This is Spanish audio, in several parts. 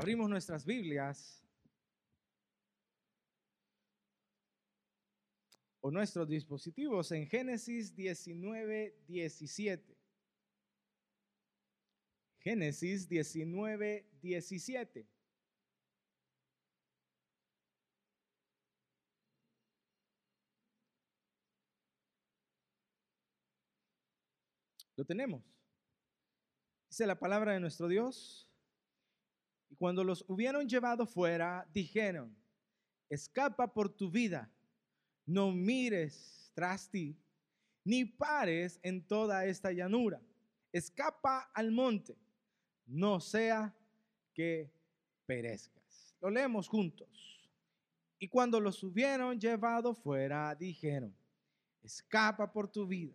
Abrimos nuestras Biblias o nuestros dispositivos en Génesis 19, 17. Génesis 19, 17. Lo tenemos. Dice la palabra de nuestro Dios. Y cuando los hubieron llevado fuera, dijeron, escapa por tu vida, no mires tras ti, ni pares en toda esta llanura. Escapa al monte, no sea que perezcas. Lo leemos juntos. Y cuando los hubieron llevado fuera, dijeron, escapa por tu vida,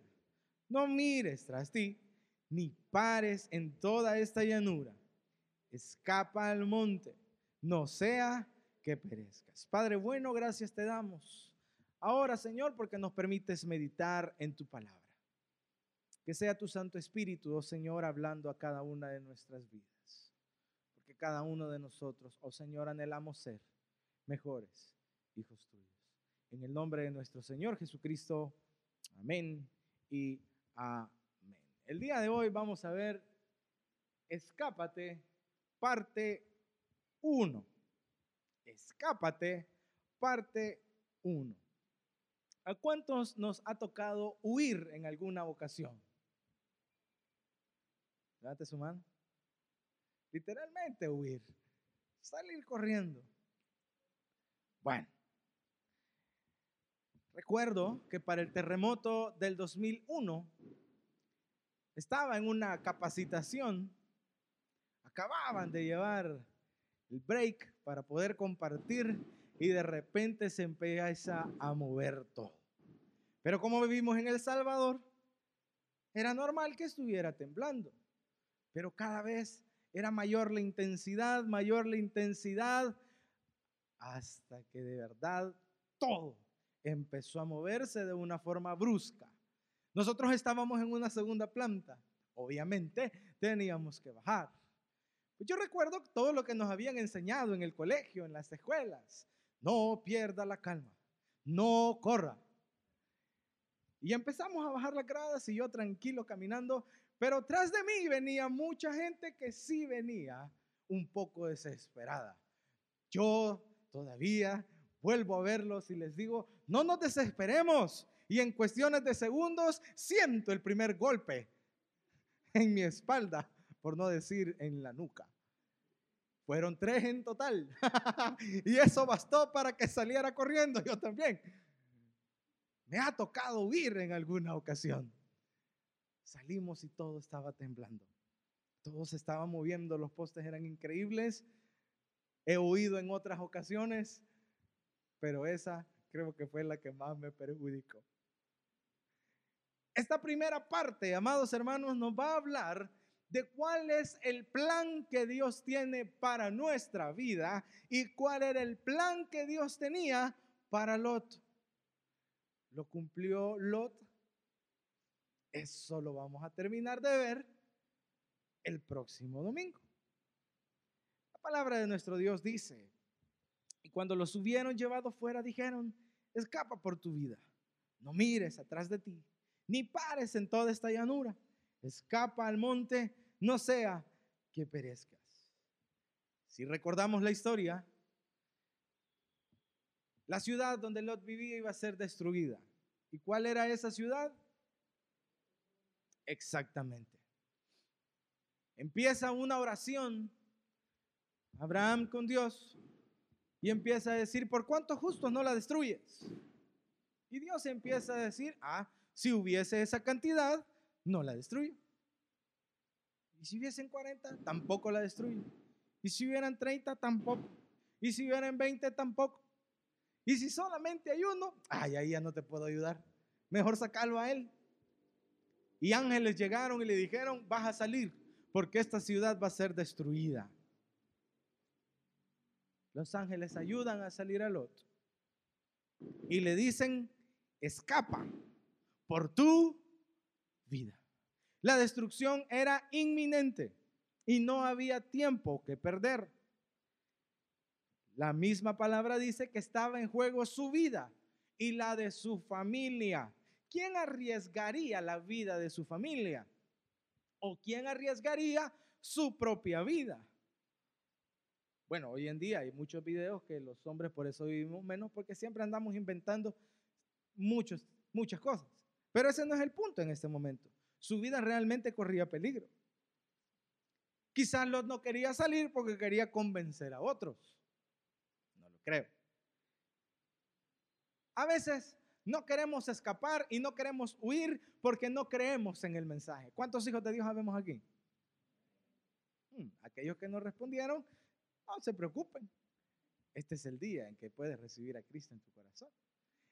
no mires tras ti, ni pares en toda esta llanura. Escapa al monte, no sea que perezcas. Padre bueno, gracias te damos. Ahora, Señor, porque nos permites meditar en tu palabra. Que sea tu Santo Espíritu, oh Señor, hablando a cada una de nuestras vidas. Porque cada uno de nosotros, oh Señor, anhelamos ser mejores hijos tuyos. En el nombre de nuestro Señor Jesucristo. Amén y Amén. El día de hoy vamos a ver Escápate, parte 1. Escápate, parte 1. ¿A cuántos nos ha tocado huir en alguna ocasión? Levante su mano. Literalmente huir. Salir corriendo. Bueno. Recuerdo que para el terremoto del 2001 estaba en una capacitación, acababan de llevar el break para poder compartir y de repente se empieza a mover todo. Pero como vivimos en El Salvador, era normal que estuviera temblando, pero cada vez era mayor la intensidad, mayor la intensidad, hasta que de verdad todo empezó a moverse de una forma brusca. Nosotros estábamos en una segunda planta. Obviamente teníamos que bajar. Pues yo recuerdo todo lo que nos habían enseñado en el colegio, en las escuelas. No pierda la calma, no corra. Y empezamos a bajar las gradas y yo tranquilo caminando, pero tras de mí venía mucha gente que sí venía un poco desesperada. Yo todavía vuelvo a verlos y les digo, no nos desesperemos. Y en cuestiones de segundos siento el primer golpe en mi espalda, por no decir en la nuca. Fueron tres en total. y eso bastó para que saliera corriendo yo también. Me ha tocado huir en alguna ocasión. Salimos y todo estaba temblando. Todo se estaba moviendo, los postes eran increíbles. He huido en otras ocasiones pero esa creo que fue la que más me perjudicó. Esta primera parte, amados hermanos, nos va a hablar de cuál es el plan que Dios tiene para nuestra vida y cuál era el plan que Dios tenía para Lot. ¿Lo cumplió Lot? Eso lo vamos a terminar de ver el próximo domingo. La palabra de nuestro Dios dice, y cuando los hubieron llevado fuera, dijeron, escapa por tu vida, no mires atrás de ti, ni pares en toda esta llanura, escapa al monte, no sea que perezcas. Si recordamos la historia, la ciudad donde Lot vivía iba a ser destruida. ¿Y cuál era esa ciudad? Exactamente. Empieza una oración, Abraham con Dios, y empieza a decir, ¿por cuántos justos no la destruyes? Y Dios empieza a decir, ah, si hubiese esa cantidad, no la destruyo. Y si hubiesen 40, tampoco la destruyo. Y si hubieran 30, tampoco. Y si hubieran 20, tampoco. Y si solamente hay uno, ay, ahí ya no te puedo ayudar. Mejor sacarlo a él. Y ángeles llegaron y le dijeron, vas a salir, porque esta ciudad va a ser destruida. Los ángeles ayudan a salir al otro. Y le dicen, escapa por tu vida. La destrucción era inminente y no había tiempo que perder. La misma palabra dice que estaba en juego su vida y la de su familia. ¿Quién arriesgaría la vida de su familia? ¿O quién arriesgaría su propia vida? Bueno, hoy en día hay muchos videos que los hombres por eso vivimos menos porque siempre andamos inventando muchos, muchas cosas. Pero ese no es el punto en este momento. Su vida realmente corría peligro. Quizás Lot no quería salir porque quería convencer a otros. No lo creo. A veces no queremos escapar y no queremos huir porque no creemos en el mensaje. ¿Cuántos hijos de Dios habemos aquí? Hmm, aquellos que no respondieron, no se preocupen. Este es el día en que puedes recibir a Cristo en tu corazón.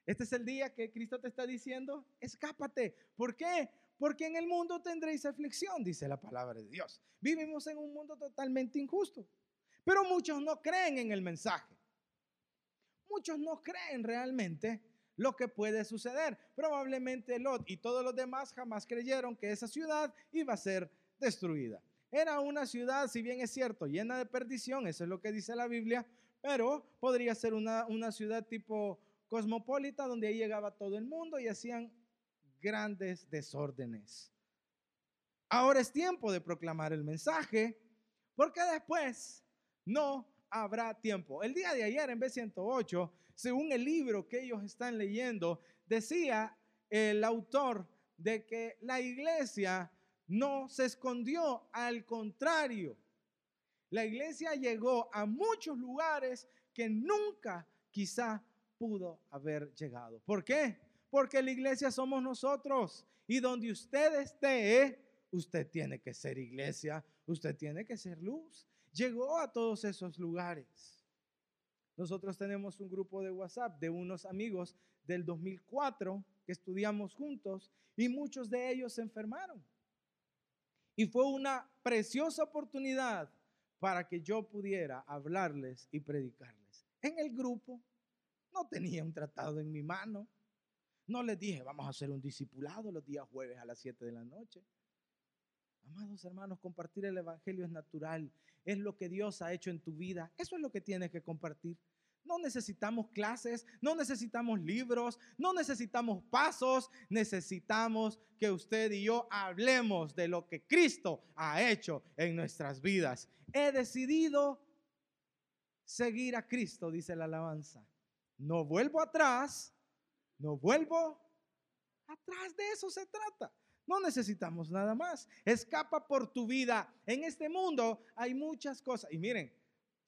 Este es el día que Cristo te está diciendo, escápate. ¿Por qué? Porque en el mundo tendréis aflicción, dice la palabra de Dios. Vivimos en un mundo totalmente injusto. Pero muchos no creen en el mensaje. Muchos no creen realmente lo que puede suceder. Probablemente Lot y todos los demás jamás creyeron que esa ciudad iba a ser destruida. Era una ciudad, si bien es cierto, llena de perdición, eso es lo que dice la Biblia, pero podría ser una, una ciudad tipo cosmopolita donde ahí llegaba todo el mundo y hacían grandes desórdenes. Ahora es tiempo de proclamar el mensaje, porque después no habrá tiempo. El día de ayer en B108, según el libro que ellos están leyendo, decía el autor de que la iglesia no se escondió, al contrario, la iglesia llegó a muchos lugares que nunca quizá pudo haber llegado. ¿Por qué? Porque la iglesia somos nosotros. Y donde usted esté, usted tiene que ser iglesia, usted tiene que ser luz. Llegó a todos esos lugares. Nosotros tenemos un grupo de WhatsApp de unos amigos del 2004 que estudiamos juntos y muchos de ellos se enfermaron. Y fue una preciosa oportunidad para que yo pudiera hablarles y predicarles. En el grupo no tenía un tratado en mi mano, no les dije, vamos a hacer un discipulado los días jueves a las 7 de la noche. Amados hermanos, compartir el Evangelio es natural, es lo que Dios ha hecho en tu vida, eso es lo que tienes que compartir. No necesitamos clases, no necesitamos libros, no necesitamos pasos, necesitamos que usted y yo hablemos de lo que Cristo ha hecho en nuestras vidas. He decidido seguir a Cristo, dice la alabanza. No vuelvo atrás, no vuelvo atrás. De eso se trata. No necesitamos nada más. Escapa por tu vida. En este mundo hay muchas cosas. Y miren,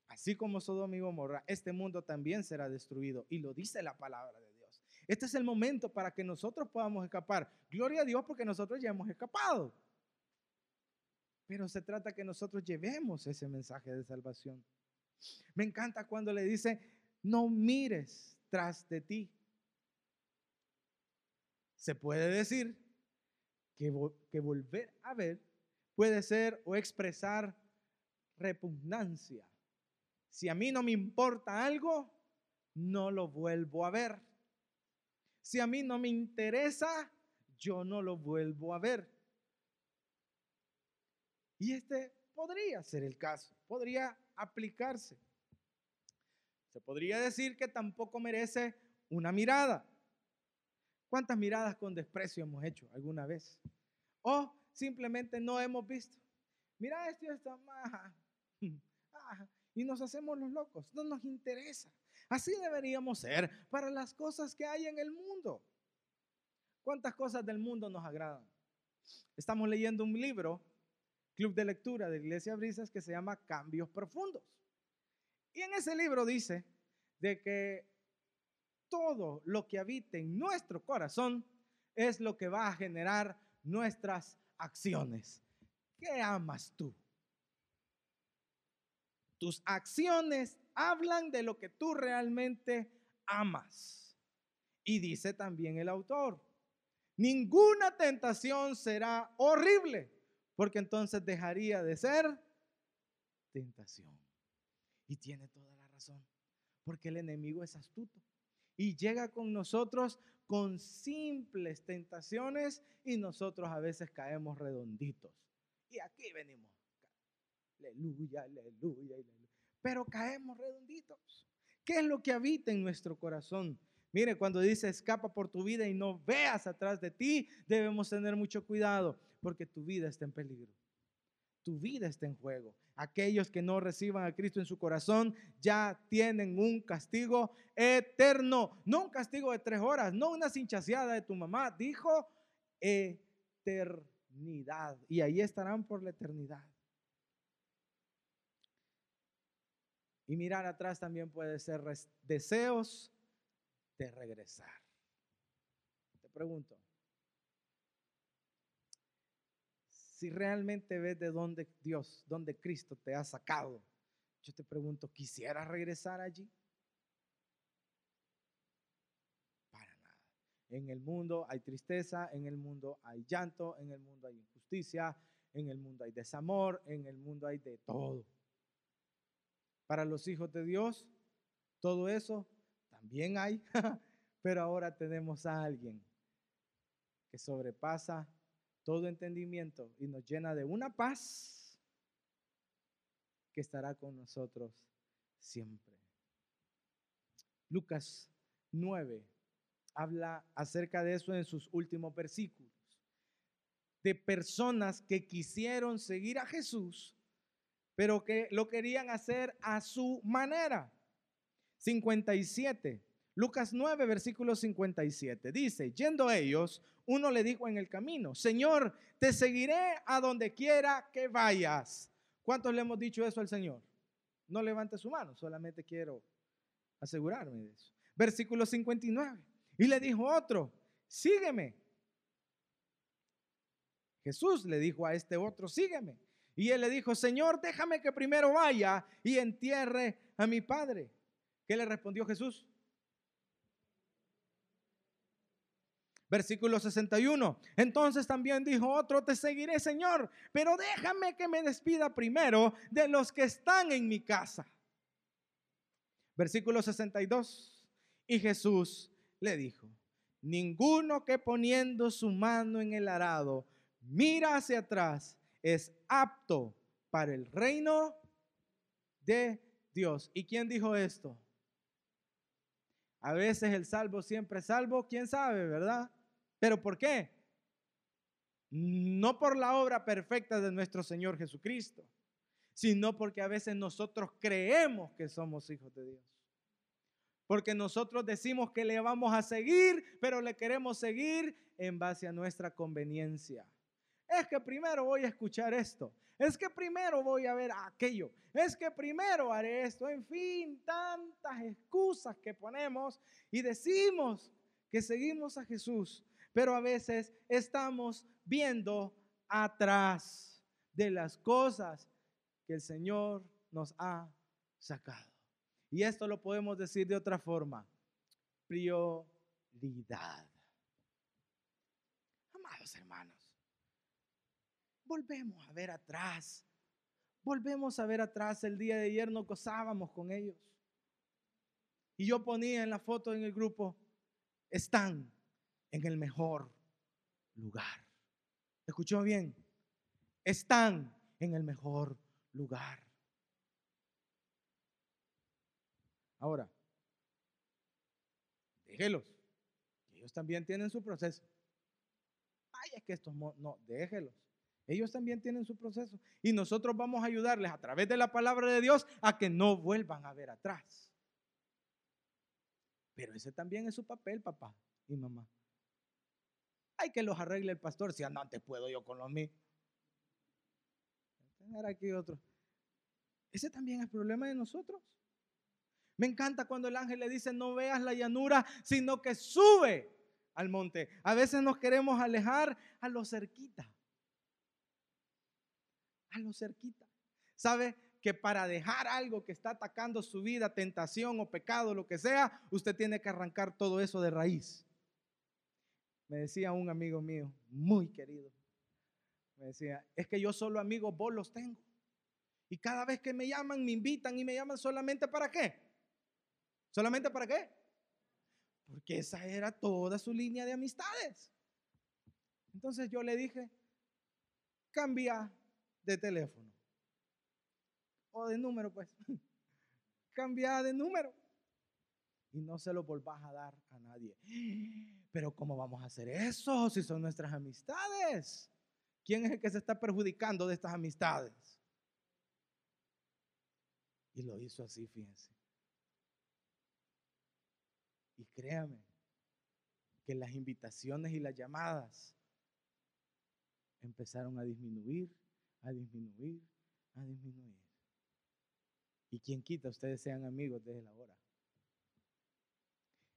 así como Sodoma y Gomorra, este mundo también será destruido. Y lo dice la palabra de Dios. Este es el momento para que nosotros podamos escapar. Gloria a Dios porque nosotros ya hemos escapado. Pero se trata que nosotros llevemos ese mensaje de salvación. Me encanta cuando le dice, no mires tras de ti, se puede decir que, volver a ver puede ser o expresar repugnancia. Si a mí no me importa algo, no lo vuelvo a ver. Si a mí no me interesa, yo no lo vuelvo a ver. Y este podría ser el caso, podría aplicarse. Se podría decir que tampoco merece una mirada. ¿Cuántas miradas con desprecio hemos hecho alguna vez? O simplemente no hemos visto. Mira esto y esto. y nos hacemos los locos. No nos interesa. Así deberíamos ser para las cosas que hay en el mundo. ¿Cuántas cosas del mundo nos agradan? Estamos leyendo un libro, Club de Lectura de Iglesia Brisas, que se llama Cambios Profundos. Y en ese libro dice de que todo lo que habite en nuestro corazón es lo que va a generar nuestras acciones. ¿Qué amas tú? Tus acciones hablan de lo que tú realmente amas. Y dice también el autor, ninguna tentación será horrible, porque entonces dejaría de ser tentación. Y tiene toda la razón, porque el enemigo es astuto y llega con nosotros con simples tentaciones y nosotros a veces caemos redonditos. Y aquí venimos. Aleluya, aleluya, aleluya. pero caemos redonditos. ¿Qué es lo que habita en nuestro corazón? Mire, cuando dice escapa por tu vida y no veas atrás de ti, debemos tener mucho cuidado porque tu vida está en peligro. Tu vida está en juego. Aquellos que no reciban a Cristo en su corazón ya tienen un castigo eterno. No un castigo de tres horas, no una cinchaseada de tu mamá. Dijo eternidad. Y ahí estarán por la eternidad. Y mirar atrás también puede ser deseos de regresar. Te pregunto, si realmente ves de dónde Dios, dónde Cristo te ha sacado, yo te pregunto, ¿quisieras regresar allí? Para nada. En el mundo hay tristeza, en el mundo hay llanto, en el mundo hay injusticia, en el mundo hay desamor, en el mundo hay de todo. Para los hijos de Dios, todo eso también hay, pero ahora tenemos a alguien que sobrepasa todo entendimiento y nos llena de una paz que estará con nosotros siempre. Lucas 9 habla acerca de eso en sus últimos versículos, de personas que quisieron seguir a Jesús pero que lo querían hacer a su manera. 57. Lucas 9, versículo 57. Dice, yendo ellos, uno le dijo en el camino, Señor, te seguiré a donde quiera que vayas. ¿Cuántos le hemos dicho eso al Señor? No levante su mano, solamente quiero asegurarme de eso. Versículo 59. Y le dijo otro, sígueme. Jesús le dijo a este otro, sígueme. Y él le dijo, Señor, déjame que primero vaya y entierre a mi padre. ¿Qué le respondió Jesús? Versículo 61. Entonces también dijo otro, te seguiré, Señor, pero déjame que me despida primero de los que están en mi casa. Versículo 62. Y Jesús le dijo, ninguno que poniendo su mano en el arado mira hacia atrás es apto para el reino de Dios. ¿Y quién dijo esto? A veces el salvo siempre es salvo, quién sabe, ¿verdad? Pero ¿por qué? No por la obra perfecta de nuestro Señor Jesucristo, sino porque a veces nosotros creemos que somos hijos de Dios. Porque nosotros decimos que le vamos a seguir, pero le queremos seguir en base a nuestra conveniencia. Es que primero voy a escuchar esto. Es que primero voy a ver aquello. Es que primero haré esto. En fin, tantas excusas que ponemos y decimos que seguimos a Jesús. Pero a veces estamos viendo atrás de las cosas que el Señor nos ha sacado. Y esto lo podemos decir de otra forma. Prioridad. Amados hermanos volvemos a ver atrás. Volvemos a ver atrás. El día de ayer nos gozábamos con ellos. Y yo ponía en la foto en el grupo, están en el mejor lugar. ¿Escuchó bien? Están en el mejor lugar. Ahora, déjelos. Ellos también tienen su proceso. Ay, es que estos no, déjelos. Ellos también tienen su proceso. Y nosotros vamos a ayudarles a través de la palabra de Dios a que no vuelvan a ver atrás. Pero ese también es su papel, papá y mamá. Hay que los arregle el pastor. Si no, te puedo yo con los míos. Tener aquí otro. Ese también es problema de nosotros. Me encanta cuando el ángel le dice, no veas la llanura, sino que sube al monte. A veces nos queremos alejar a lo cerquita lo cerquita. ¿Sabe? Que para dejar algo que está atacando su vida, tentación o pecado, lo que sea, usted tiene que arrancar todo eso de raíz. Me decía un amigo mío, muy querido, me decía, es que yo solo amigos vos los tengo. Y cada vez que me llaman, me invitan y me llaman solamente para qué. ¿Solamente para qué? Porque esa era toda su línea de amistades. Entonces yo le dije, cambia de teléfono. O de número, pues. cambia de número y no se lo volvás a dar a nadie. Pero ¿cómo vamos a hacer eso si son nuestras amistades? ¿Quién es el que se está perjudicando de estas amistades? Y lo hizo así, fíjense. Y créame que las invitaciones y las llamadas empezaron a disminuir, a disminuir, a disminuir. Y quien quita, ustedes sean amigos desde la hora.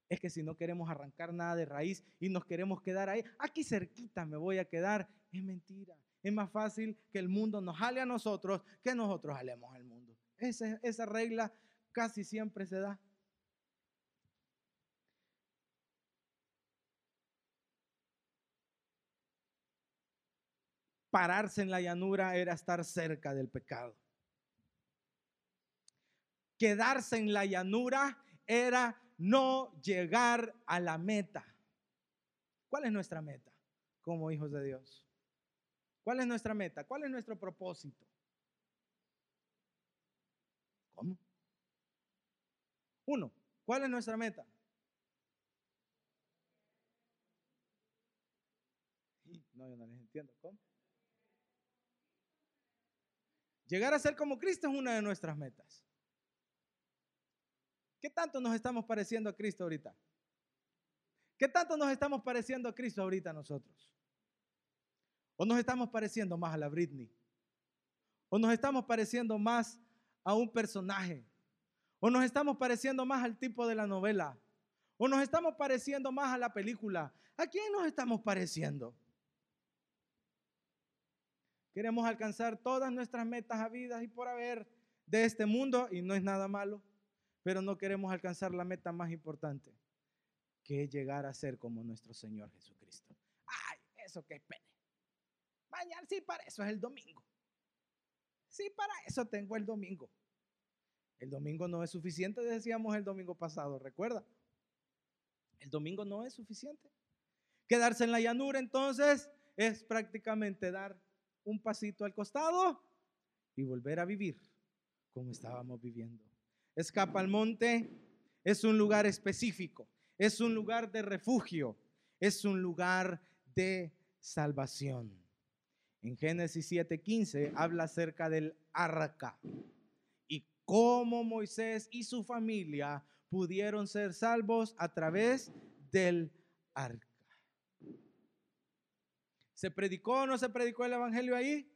Es que si no queremos arrancar nada de raíz y nos queremos quedar ahí, aquí cerquita me voy a quedar, es mentira. Es más fácil que el mundo nos jale a nosotros que nosotros jalemos al mundo. Esa, esa regla casi siempre se da. Pararse en la llanura era estar cerca del pecado. Quedarse en la llanura era no llegar a la meta. ¿Cuál es nuestra meta como hijos de Dios? ¿Cuál es nuestra meta? ¿Cuál es nuestro propósito? ¿Cómo? Uno, ¿cuál es nuestra meta? No, yo no les entiendo. ¿Cómo? Llegar a ser como Cristo es una de nuestras metas. ¿Qué tanto nos estamos pareciendo a Cristo ahorita? ¿Qué tanto nos estamos pareciendo a Cristo ahorita nosotros? ¿O nos estamos pareciendo más a la Britney? ¿O nos estamos pareciendo más a un personaje? ¿O nos estamos pareciendo más al tipo de la novela? ¿O nos estamos pareciendo más a la película? ¿A quién nos estamos pareciendo? Queremos alcanzar todas nuestras metas a vida y por haber de este mundo y no es nada malo, pero no queremos alcanzar la meta más importante, que es llegar a ser como nuestro Señor Jesucristo. Ay, eso que es pene. Mañana sí, para eso es el domingo. Sí, para eso tengo el domingo. El domingo no es suficiente, decíamos el domingo pasado, ¿recuerda? El domingo no es suficiente. Quedarse en la llanura entonces es prácticamente dar un pasito al costado y volver a vivir como estábamos viviendo. Escapa al monte es un lugar específico, es un lugar de refugio, es un lugar de salvación. En Génesis 7:15 habla acerca del arca y cómo Moisés y su familia pudieron ser salvos a través del arca. ¿Se predicó o no se predicó el Evangelio ahí?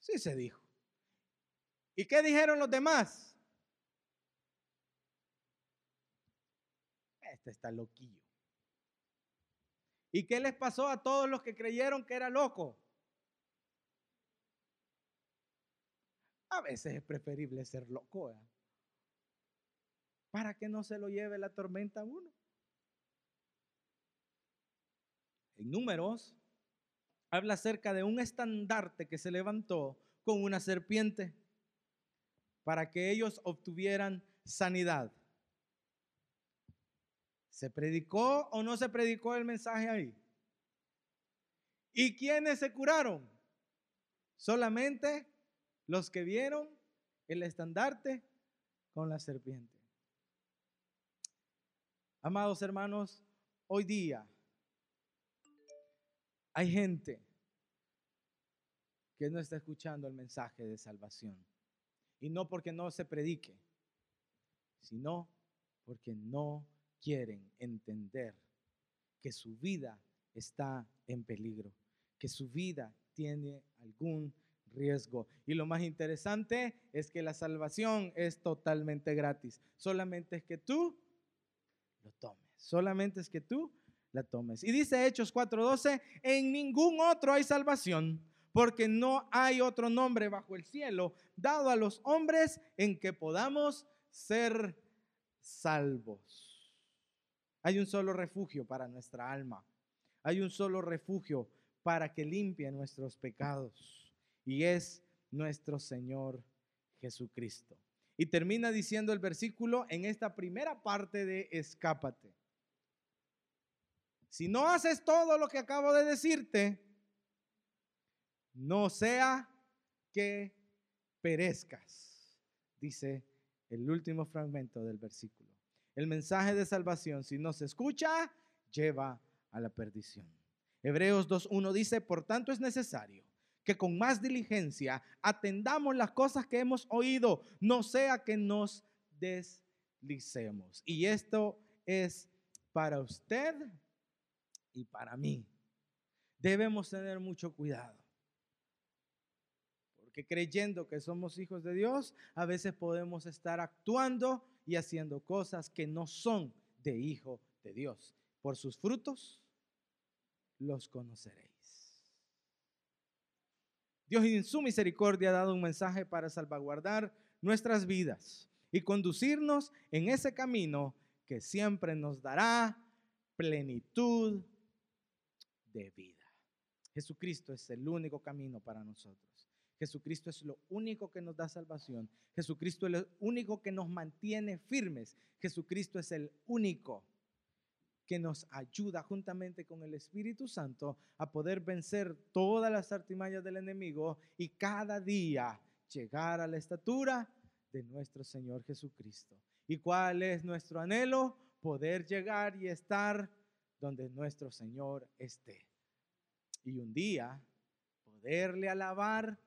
Sí se dijo. ¿Y qué dijeron los demás? Este está loquillo. ¿Y qué les pasó a todos los que creyeron que era loco? A veces es preferible ser loco, para que no se lo lleve la tormenta a uno. en números, habla acerca de un estandarte que se levantó con una serpiente para que ellos obtuvieran sanidad. ¿Se predicó o no se predicó el mensaje ahí? ¿Y quiénes se curaron? Solamente los que vieron el estandarte con la serpiente. Amados hermanos, hoy día hay gente que no está escuchando el mensaje de salvación. Y no porque no se predique, sino porque no quieren entender que su vida está en peligro, que su vida tiene algún riesgo. Y lo más interesante es que la salvación es totalmente gratis. Solamente es que tú lo tomes. Solamente es que tú la tomes. Y dice Hechos 4:12, en ningún otro hay salvación, porque no hay otro nombre bajo el cielo dado a los hombres en que podamos ser salvos. Hay un solo refugio para nuestra alma. Hay un solo refugio para que limpie nuestros pecados. Y es nuestro Señor Jesucristo. Y termina diciendo el versículo en esta primera parte de escápate. Si no haces todo lo que acabo de decirte, no sea que perezcas, dice el último fragmento del versículo. El mensaje de salvación, si no se escucha, lleva a la perdición. Hebreos 2.1 dice, por tanto es necesario que con más diligencia atendamos las cosas que hemos oído, no sea que nos deslicemos. Y esto es para usted y para mí. Debemos tener mucho cuidado. Porque creyendo que somos hijos de Dios, a veces podemos estar actuando y haciendo cosas que no son de hijo de Dios. Por sus frutos los conoceréis. Dios en su misericordia ha dado un mensaje para salvaguardar nuestras vidas y conducirnos en ese camino que siempre nos dará plenitud de vida. Jesucristo es el único camino para nosotros. Jesucristo es lo único que nos da salvación. Jesucristo es lo único que nos mantiene firmes. Jesucristo es el único que nos ayuda juntamente con el Espíritu Santo a poder vencer todas las artimañas del enemigo y cada día llegar a la estatura de nuestro Señor Jesucristo. ¿Y cuál es nuestro anhelo? Poder llegar y estar donde nuestro Señor esté. Y un día poderle alabar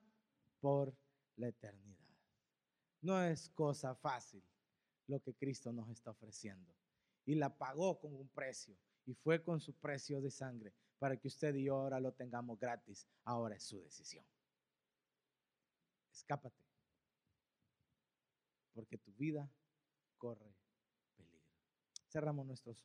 por la eternidad. No es cosa fácil lo que Cristo nos está ofreciendo y la pagó con un precio y fue con su precio de sangre para que usted y yo ahora lo tengamos gratis. Ahora es su decisión. Escápate, porque tu vida corre peligro. Cerramos nuestros